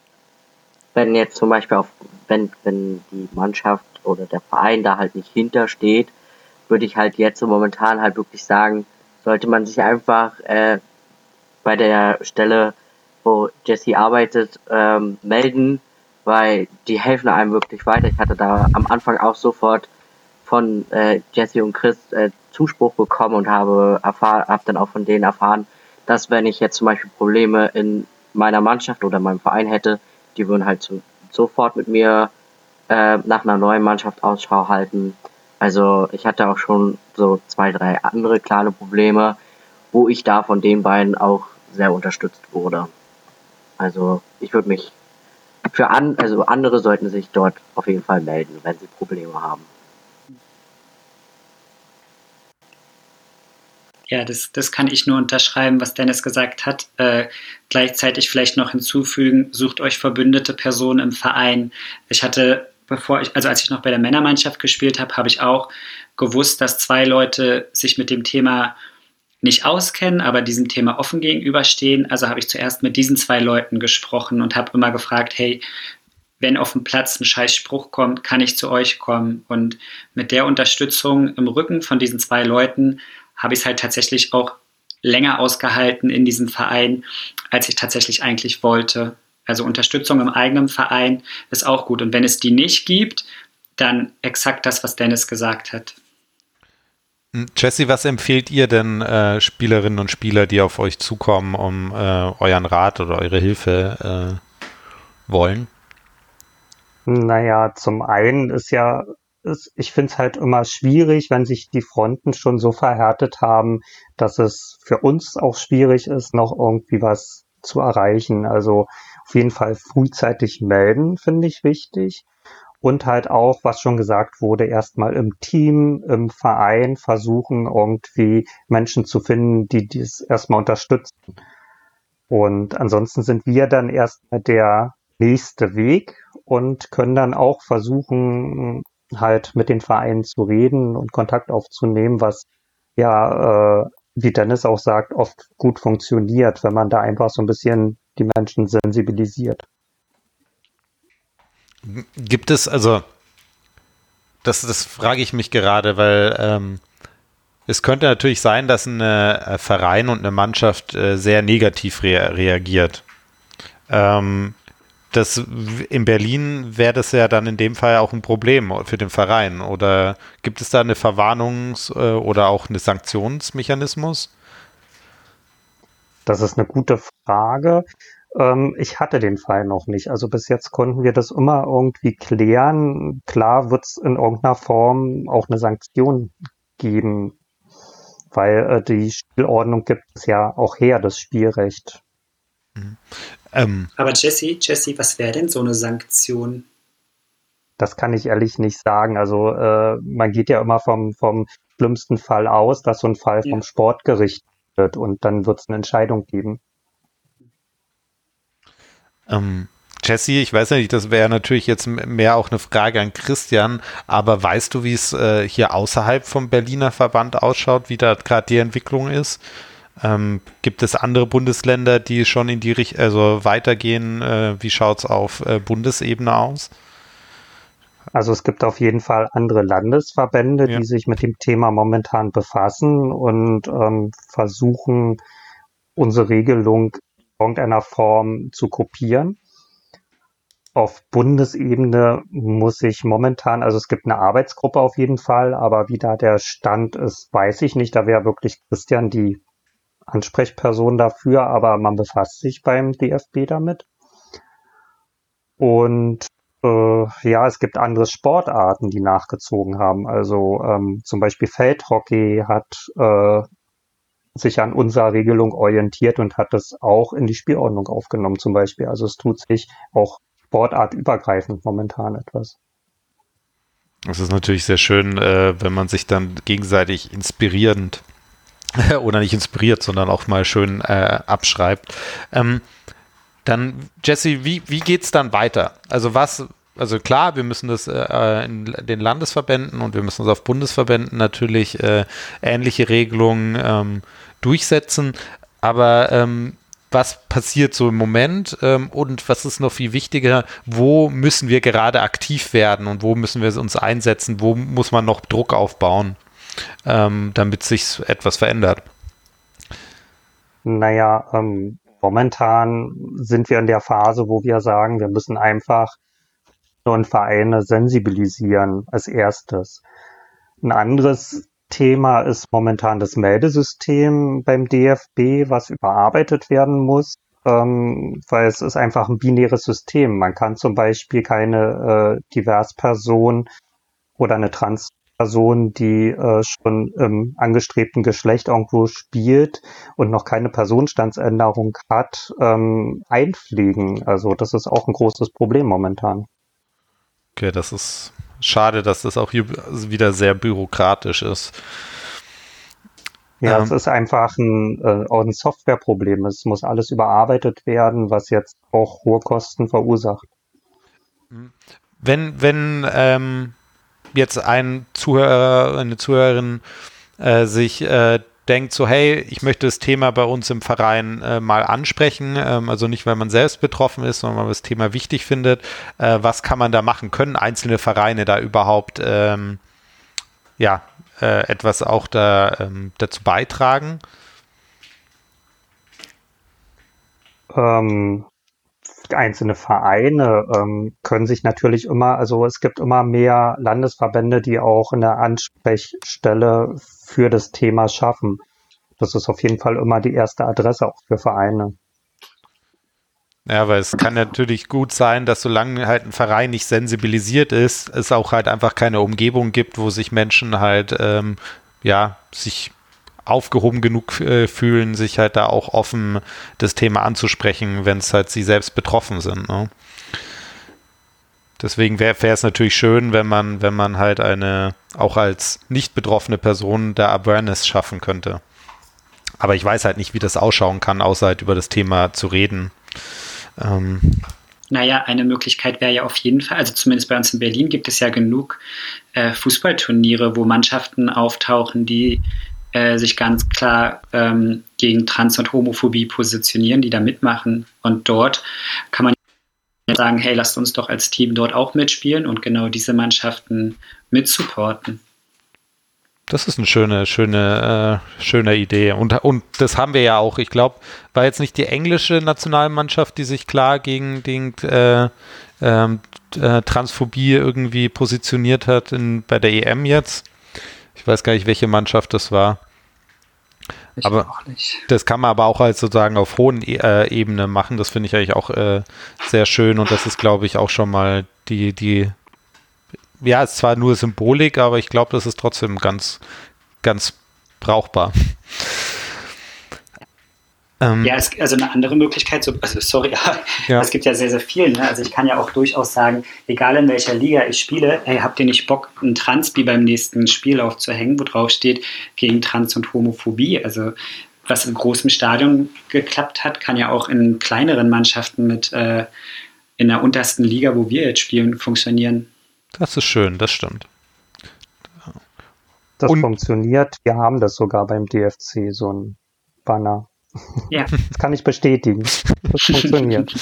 wenn jetzt zum Beispiel auf, wenn, wenn die Mannschaft oder der Verein da halt nicht hintersteht, würde ich halt jetzt so momentan halt wirklich sagen, sollte man sich einfach äh, bei der Stelle, wo Jesse arbeitet, ähm, melden, weil die helfen einem wirklich weiter. Ich hatte da am Anfang auch sofort von äh, Jesse und Chris äh, Zuspruch bekommen und habe erfahren, habe dann auch von denen erfahren, dass wenn ich jetzt zum Beispiel Probleme in meiner Mannschaft oder meinem Verein hätte, die würden halt so, sofort mit mir äh, nach einer neuen Mannschaft Ausschau halten. Also ich hatte auch schon so zwei, drei andere kleine Probleme, wo ich da von den beiden auch sehr unterstützt wurde. Also ich würde mich für an, also andere sollten sich dort auf jeden Fall melden, wenn sie Probleme haben. Ja, das, das kann ich nur unterschreiben, was Dennis gesagt hat. Äh, gleichzeitig vielleicht noch hinzufügen, sucht euch verbündete Personen im Verein. Ich hatte bevor ich, also als ich noch bei der Männermannschaft gespielt habe, habe ich auch gewusst, dass zwei Leute sich mit dem Thema nicht auskennen, aber diesem Thema offen gegenüberstehen. Also habe ich zuerst mit diesen zwei Leuten gesprochen und habe immer gefragt, hey, wenn auf dem Platz ein scheiß Spruch kommt, kann ich zu euch kommen. Und mit der Unterstützung im Rücken von diesen zwei Leuten habe ich es halt tatsächlich auch länger ausgehalten in diesem Verein, als ich tatsächlich eigentlich wollte. Also Unterstützung im eigenen Verein ist auch gut. Und wenn es die nicht gibt, dann exakt das, was Dennis gesagt hat. Hm, Jesse, was empfehlt ihr denn äh, Spielerinnen und Spieler, die auf euch zukommen, um äh, euren Rat oder eure Hilfe äh, wollen? Naja, zum einen ist ja, ich finde es halt immer schwierig, wenn sich die Fronten schon so verhärtet haben, dass es für uns auch schwierig ist, noch irgendwie was zu erreichen. Also auf jeden Fall frühzeitig melden, finde ich wichtig. Und halt auch, was schon gesagt wurde, erstmal im Team, im Verein versuchen, irgendwie Menschen zu finden, die dies erstmal unterstützen. Und ansonsten sind wir dann erstmal der nächste Weg und können dann auch versuchen, halt mit den Vereinen zu reden und Kontakt aufzunehmen, was ja, äh, wie Dennis auch sagt, oft gut funktioniert, wenn man da einfach so ein bisschen die Menschen sensibilisiert. Gibt es, also, das, das frage ich mich gerade, weil ähm, es könnte natürlich sein, dass ein äh, Verein und eine Mannschaft äh, sehr negativ rea reagiert. Ähm, das in Berlin wäre das ja dann in dem Fall auch ein Problem für den Verein. Oder gibt es da eine Verwarnungs- äh, oder auch eine Sanktionsmechanismus? Das ist eine gute Frage. Ähm, ich hatte den Fall noch nicht. Also bis jetzt konnten wir das immer irgendwie klären. Klar wird es in irgendeiner Form auch eine Sanktion geben, weil äh, die Spielordnung gibt es ja auch her, das Spielrecht. Mhm. Ähm, Aber Jesse, Jesse, was wäre denn so eine Sanktion? Das kann ich ehrlich nicht sagen. Also äh, man geht ja immer vom, vom schlimmsten Fall aus, dass so ein Fall ja. vom Sportgericht wird und dann wird es eine Entscheidung geben. Ähm, Jesse, ich weiß nicht, das wäre natürlich jetzt mehr auch eine Frage an Christian, aber weißt du, wie es äh, hier außerhalb vom Berliner Verband ausschaut, wie da gerade die Entwicklung ist? Ähm, gibt es andere Bundesländer, die schon in die Richtung, also weitergehen? Äh, wie schaut es auf äh, Bundesebene aus? Also es gibt auf jeden Fall andere Landesverbände, ja. die sich mit dem Thema momentan befassen und ähm, versuchen, unsere Regelung in irgendeiner Form zu kopieren. Auf Bundesebene muss ich momentan, also es gibt eine Arbeitsgruppe auf jeden Fall, aber wie da der Stand ist, weiß ich nicht. Da wäre wirklich Christian die Ansprechperson dafür, aber man befasst sich beim DFB damit. Und äh, ja, es gibt andere Sportarten, die nachgezogen haben. Also ähm, zum Beispiel Feldhockey hat äh, sich an unserer Regelung orientiert und hat das auch in die Spielordnung aufgenommen zum Beispiel. Also es tut sich auch sportartübergreifend momentan etwas. Das ist natürlich sehr schön, äh, wenn man sich dann gegenseitig inspirierend oder nicht inspiriert, sondern auch mal schön äh, abschreibt. Ähm, dann, Jesse, wie, wie geht es dann weiter? Also was, also klar, wir müssen das äh, in den Landesverbänden und wir müssen es auf Bundesverbänden natürlich äh, ähnliche Regelungen ähm, durchsetzen, aber ähm, was passiert so im Moment ähm, und was ist noch viel wichtiger, wo müssen wir gerade aktiv werden und wo müssen wir uns einsetzen, wo muss man noch Druck aufbauen? Ähm, damit sich etwas verändert? Naja, ähm, momentan sind wir in der Phase, wo wir sagen, wir müssen einfach und Vereine sensibilisieren als erstes. Ein anderes Thema ist momentan das Meldesystem beim DFB, was überarbeitet werden muss, ähm, weil es ist einfach ein binäres System. Man kann zum Beispiel keine äh, Diversperson oder eine Trans Person, die äh, schon im angestrebten Geschlecht irgendwo spielt und noch keine Personenstandsänderung hat, ähm, einpflegen. Also das ist auch ein großes Problem momentan. Okay, das ist schade, dass das auch hier wieder sehr bürokratisch ist. Ja, ähm, es ist einfach ein, äh, ein Softwareproblem. Es muss alles überarbeitet werden, was jetzt auch hohe Kosten verursacht. Wenn, wenn ähm, jetzt ein Zuhörer, eine Zuhörerin äh, sich äh, denkt so, hey, ich möchte das Thema bei uns im Verein äh, mal ansprechen, ähm, also nicht, weil man selbst betroffen ist, sondern weil man das Thema wichtig findet, äh, was kann man da machen? Können einzelne Vereine da überhaupt ähm, ja, äh, etwas auch da, ähm, dazu beitragen? Ähm, einzelne Vereine ähm, können sich natürlich immer, also es gibt immer mehr Landesverbände, die auch eine Ansprechstelle für das Thema schaffen. Das ist auf jeden Fall immer die erste Adresse auch für Vereine. Ja, weil es kann natürlich gut sein, dass solange halt ein Verein nicht sensibilisiert ist, es auch halt einfach keine Umgebung gibt, wo sich Menschen halt, ähm, ja, sich aufgehoben genug äh, fühlen, sich halt da auch offen das Thema anzusprechen, wenn es halt sie selbst betroffen sind. Ne? Deswegen wäre es natürlich schön, wenn man, wenn man halt eine, auch als nicht betroffene Person da Awareness schaffen könnte. Aber ich weiß halt nicht, wie das ausschauen kann, außer halt über das Thema zu reden. Ähm. Naja, eine Möglichkeit wäre ja auf jeden Fall, also zumindest bei uns in Berlin gibt es ja genug äh, Fußballturniere, wo Mannschaften auftauchen, die äh, sich ganz klar ähm, gegen Trans- und Homophobie positionieren, die da mitmachen. Und dort kann man sagen, hey, lasst uns doch als Team dort auch mitspielen und genau diese Mannschaften mitsupporten. Das ist eine schöne, schöne, äh, schöne Idee. Und, und das haben wir ja auch. Ich glaube, war jetzt nicht die englische Nationalmannschaft, die sich klar gegen, gegen äh, ähm, äh, Transphobie irgendwie positioniert hat in, bei der EM jetzt. Ich weiß gar nicht, welche Mannschaft das war. Ich aber das kann man aber auch als sozusagen auf hohen e äh, Ebene machen. Das finde ich eigentlich auch äh, sehr schön und das ist, glaube ich, auch schon mal die, die, ja, ist zwar nur Symbolik, aber ich glaube, das ist trotzdem ganz, ganz brauchbar. Ähm, ja, es, also eine andere Möglichkeit, so, also sorry, ja. es gibt ja sehr, sehr viel. Ne? Also ich kann ja auch durchaus sagen, egal in welcher Liga ich spiele, ey, habt ihr nicht Bock, ein Transbi beim nächsten Spiel aufzuhängen, wo drauf steht, gegen Trans- und Homophobie. Also was in großem Stadion geklappt hat, kann ja auch in kleineren Mannschaften mit äh, in der untersten Liga, wo wir jetzt spielen, funktionieren. Das ist schön, das stimmt. Das und funktioniert. Wir haben das sogar beim DFC, so ein Banner. Ja. Das kann ich bestätigen. Das funktioniert.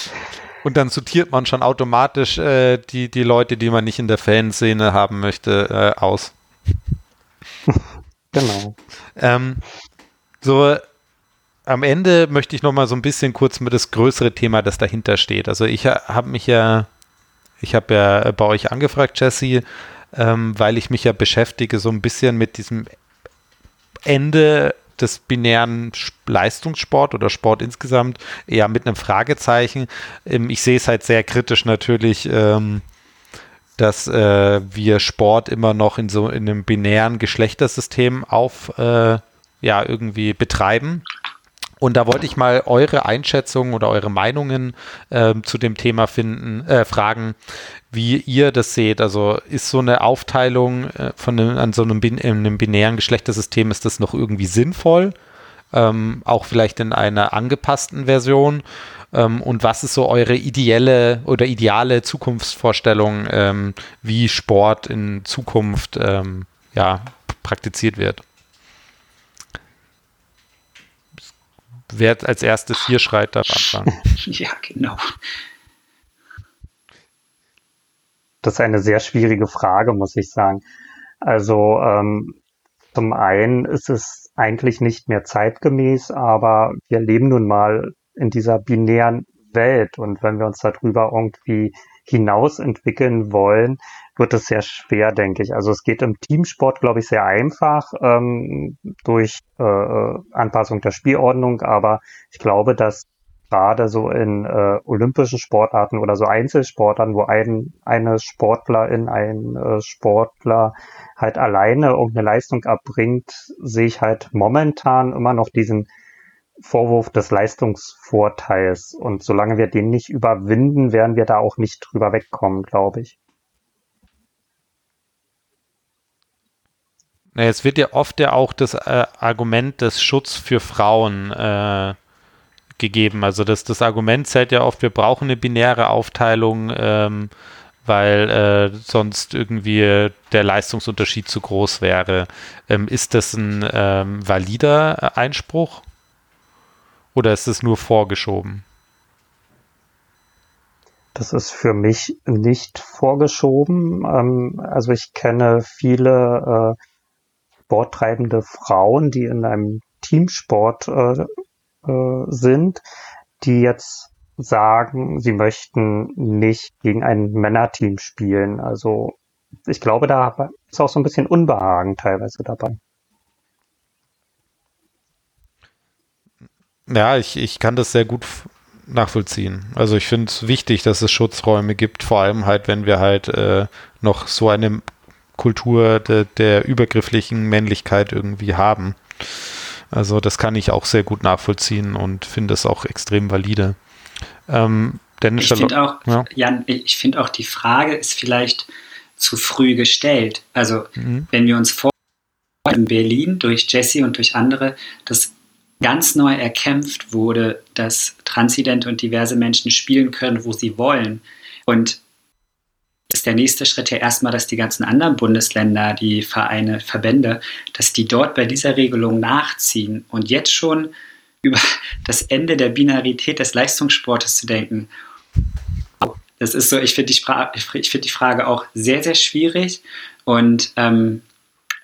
Und dann sortiert man schon automatisch äh, die, die Leute, die man nicht in der Fanszene haben möchte, äh, aus. Genau. Ähm, so, am Ende möchte ich noch mal so ein bisschen kurz mit das größere Thema, das dahinter steht. Also ich habe mich ja, ich habe ja bei euch angefragt, Jesse, ähm, weil ich mich ja beschäftige so ein bisschen mit diesem Ende des binären Leistungssport oder Sport insgesamt eher mit einem Fragezeichen. Ähm, ich sehe es halt sehr kritisch natürlich, ähm, dass äh, wir Sport immer noch in so in einem binären Geschlechtersystem auf äh, ja irgendwie betreiben. Und da wollte ich mal eure Einschätzungen oder eure Meinungen äh, zu dem Thema finden, äh, fragen, wie ihr das seht. Also ist so eine Aufteilung äh, von einem, an so einem, bin, einem binären Geschlechtersystem, ist das noch irgendwie sinnvoll? Ähm, auch vielleicht in einer angepassten Version? Ähm, und was ist so eure ideelle oder ideale Zukunftsvorstellung, ähm, wie Sport in Zukunft ähm, ja, praktiziert wird? Wer als erstes hier schreit, darf anfangen. Ja, genau. Das ist eine sehr schwierige Frage, muss ich sagen. Also ähm, zum einen ist es eigentlich nicht mehr zeitgemäß, aber wir leben nun mal in dieser binären Welt und wenn wir uns darüber irgendwie hinaus entwickeln wollen, wird es sehr schwer, denke ich. Also es geht im Teamsport, glaube ich, sehr einfach ähm, durch äh, äh Anpassung der Spielordnung, aber ich glaube, dass gerade so in äh, olympischen Sportarten oder so Einzelsportarten, wo ein eine Sportlerin, ein äh, Sportler halt alleine irgendeine Leistung abbringt, sehe ich halt momentan immer noch diesen Vorwurf des Leistungsvorteils. Und solange wir den nicht überwinden, werden wir da auch nicht drüber wegkommen, glaube ich. Na, jetzt wird ja oft ja auch das äh, Argument des Schutz für Frauen äh, gegeben. Also das, das Argument zählt ja oft, wir brauchen eine binäre Aufteilung, ähm, weil äh, sonst irgendwie der Leistungsunterschied zu groß wäre. Ähm, ist das ein ähm, valider Einspruch oder ist es nur vorgeschoben? Das ist für mich nicht vorgeschoben. Ähm, also ich kenne viele äh, sporttreibende Frauen, die in einem Teamsport äh, äh, sind, die jetzt sagen, sie möchten nicht gegen ein Männerteam spielen. Also ich glaube, da ist auch so ein bisschen Unbehagen teilweise dabei. Ja, ich, ich kann das sehr gut nachvollziehen. Also ich finde es wichtig, dass es Schutzräume gibt, vor allem halt, wenn wir halt äh, noch so eine Kultur de, der übergrifflichen Männlichkeit irgendwie haben. Also das kann ich auch sehr gut nachvollziehen und finde es auch extrem valide. Ähm, Dennis ich finde auch, ja. Jan, ich finde auch die Frage ist vielleicht zu früh gestellt. Also mhm. wenn wir uns vor in Berlin durch Jesse und durch andere das ganz neu erkämpft wurde, dass transidente und diverse Menschen spielen können, wo sie wollen. Und ist der nächste Schritt ja erstmal, dass die ganzen anderen Bundesländer, die Vereine, Verbände, dass die dort bei dieser Regelung nachziehen und jetzt schon über das Ende der Binarität des Leistungssportes zu denken. Das ist so, ich finde die, find die Frage auch sehr, sehr schwierig und ähm,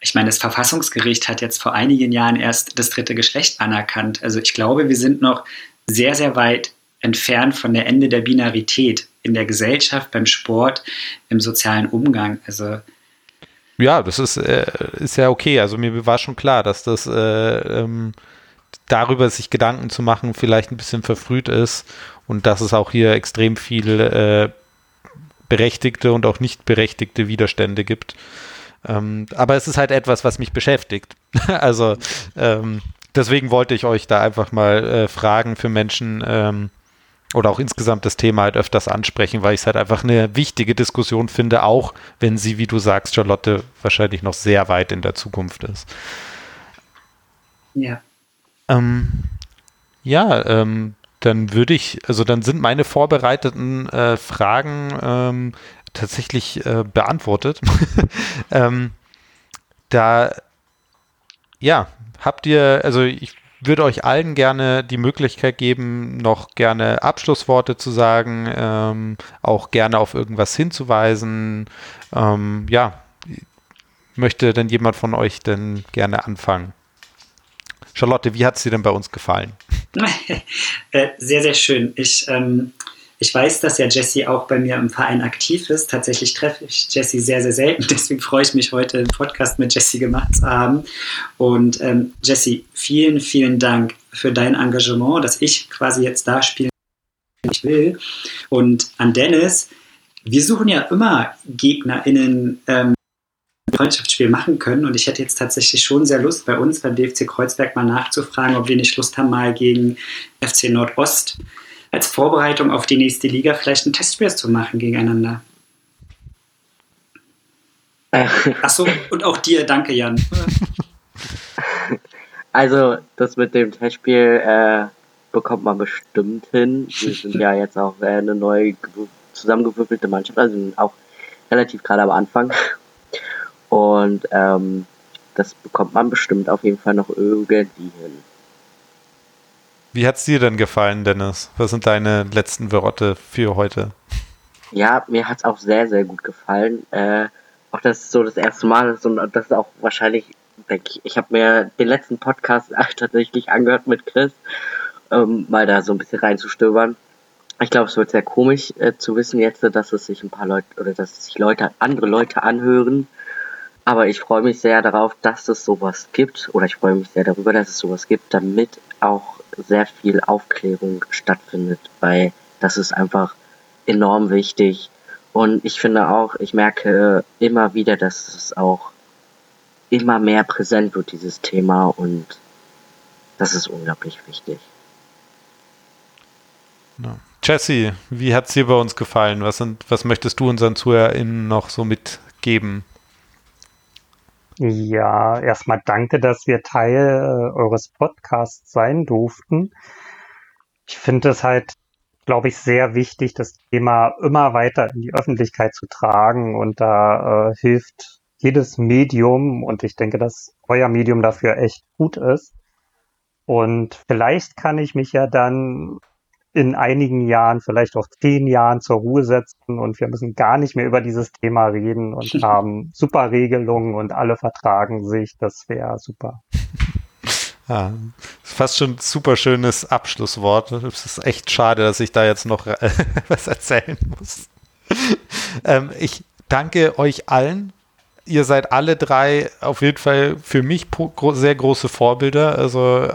ich meine, das Verfassungsgericht hat jetzt vor einigen Jahren erst das dritte Geschlecht anerkannt. Also ich glaube, wir sind noch sehr, sehr weit entfernt von der Ende der Binarität in der Gesellschaft, beim Sport, im sozialen Umgang. Also ja, das ist, äh, ist ja okay. Also mir war schon klar, dass das äh, ähm, darüber sich Gedanken zu machen vielleicht ein bisschen verfrüht ist und dass es auch hier extrem viel äh, berechtigte und auch nicht berechtigte Widerstände gibt. Ähm, aber es ist halt etwas, was mich beschäftigt. also ähm, deswegen wollte ich euch da einfach mal äh, fragen für Menschen ähm, oder auch insgesamt das Thema halt öfters ansprechen, weil ich es halt einfach eine wichtige Diskussion finde, auch wenn sie, wie du sagst, Charlotte, wahrscheinlich noch sehr weit in der Zukunft ist. Ja. Ähm, ja, ähm, dann würde ich, also dann sind meine vorbereiteten äh, Fragen ähm, tatsächlich äh, beantwortet. ähm, da, ja, habt ihr, also ich würde euch allen gerne die Möglichkeit geben, noch gerne Abschlussworte zu sagen, ähm, auch gerne auf irgendwas hinzuweisen. Ähm, ja, möchte denn jemand von euch denn gerne anfangen? Charlotte, wie hat es dir denn bei uns gefallen? Äh, sehr, sehr schön. Ich ähm, ich weiß, dass ja Jesse auch bei mir im Verein aktiv ist. Tatsächlich treffe ich Jesse sehr, sehr selten. Deswegen freue ich mich, heute einen Podcast mit Jesse gemacht zu haben. Und ähm, Jesse, vielen, vielen Dank für dein Engagement, dass ich quasi jetzt da spielen ich will. Und an Dennis, wir suchen ja immer GegnerInnen, ähm, Freundschaftsspiel machen können. Und ich hätte jetzt tatsächlich schon sehr Lust, bei uns beim DFC Kreuzberg mal nachzufragen, ob wir nicht Lust haben, mal gegen FC Nordost als Vorbereitung auf die nächste Liga vielleicht ein Testspiel zu machen gegeneinander. Achso, und auch dir, danke Jan. Also, das mit dem Testspiel äh, bekommt man bestimmt hin. Wir sind ja jetzt auch äh, eine neue zusammengewürfelte Mannschaft, also auch relativ gerade am Anfang. Und ähm, das bekommt man bestimmt auf jeden Fall noch irgendwie hin. Wie hat es dir denn gefallen, Dennis? Was sind deine letzten Worte für heute? Ja, mir hat es auch sehr, sehr gut gefallen. Äh, auch das ist so das erste Mal ist und das ist auch wahrscheinlich, denke ich, ich habe mir den letzten Podcast tatsächlich angehört mit Chris, ähm, mal da so ein bisschen reinzustöbern. Ich glaube, es wird sehr komisch äh, zu wissen jetzt, dass es sich ein paar Leute oder dass sich Leute, andere Leute anhören. Aber ich freue mich sehr darauf, dass es sowas gibt, oder ich freue mich sehr darüber, dass es sowas gibt, damit auch sehr viel Aufklärung stattfindet, weil das ist einfach enorm wichtig. Und ich finde auch, ich merke immer wieder, dass es auch immer mehr präsent wird, dieses Thema, und das ist unglaublich wichtig. Ja. Jesse, wie hat es dir bei uns gefallen? Was, sind, was möchtest du unseren ZuhörerInnen noch so mitgeben? Ja, erstmal danke, dass wir Teil äh, eures Podcasts sein durften. Ich finde es halt glaube ich, sehr wichtig, das Thema immer weiter in die Öffentlichkeit zu tragen. Und da äh, hilft jedes Medium. Und ich denke, dass euer Medium dafür echt gut ist. Und vielleicht kann ich mich ja dann in einigen Jahren, vielleicht auch zehn Jahren zur Ruhe setzen und wir müssen gar nicht mehr über dieses Thema reden und haben super Regelungen und alle vertragen sich. Das wäre super. Ja, fast schon ein super schönes Abschlusswort. Es ist echt schade, dass ich da jetzt noch äh, was erzählen muss. ähm, ich danke euch allen. Ihr seid alle drei auf jeden Fall für mich sehr große Vorbilder. Also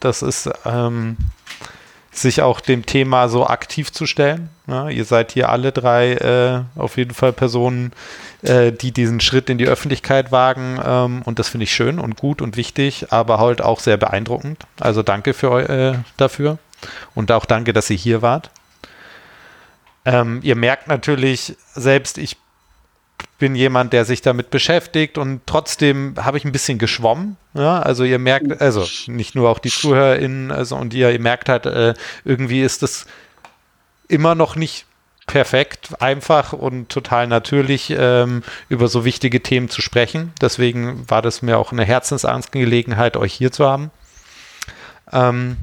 das ist ähm, sich auch dem Thema so aktiv zu stellen. Ja, ihr seid hier alle drei äh, auf jeden Fall Personen, äh, die diesen Schritt in die Öffentlichkeit wagen. Ähm, und das finde ich schön und gut und wichtig, aber halt auch sehr beeindruckend. Also danke für, äh, dafür. Und auch danke, dass ihr hier wart. Ähm, ihr merkt natürlich, selbst ich bin jemand, der sich damit beschäftigt und trotzdem habe ich ein bisschen geschwommen. Ja, also ihr merkt, also nicht nur auch die ZuhörerInnen, also und ihr, ihr merkt halt, äh, irgendwie ist das immer noch nicht perfekt, einfach und total natürlich ähm, über so wichtige Themen zu sprechen. Deswegen war das mir auch eine Herzensangelegenheit, euch hier zu haben. Ähm,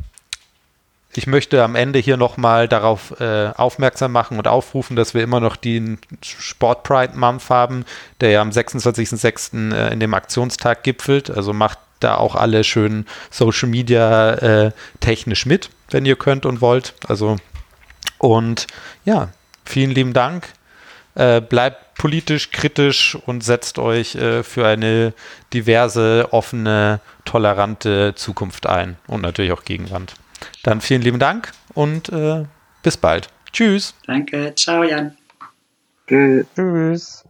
ich möchte am Ende hier nochmal darauf äh, aufmerksam machen und aufrufen, dass wir immer noch den Sport Pride Month haben, der ja am 26.06. Äh, in dem Aktionstag gipfelt. Also macht da auch alle schön Social Media äh, technisch mit, wenn ihr könnt und wollt. Also und ja, vielen lieben Dank. Äh, bleibt politisch kritisch und setzt euch äh, für eine diverse, offene, tolerante Zukunft ein und natürlich auch Gegenwand. Dann vielen lieben Dank und äh, bis bald. Tschüss. Danke. Ciao, Jan. Tschüss.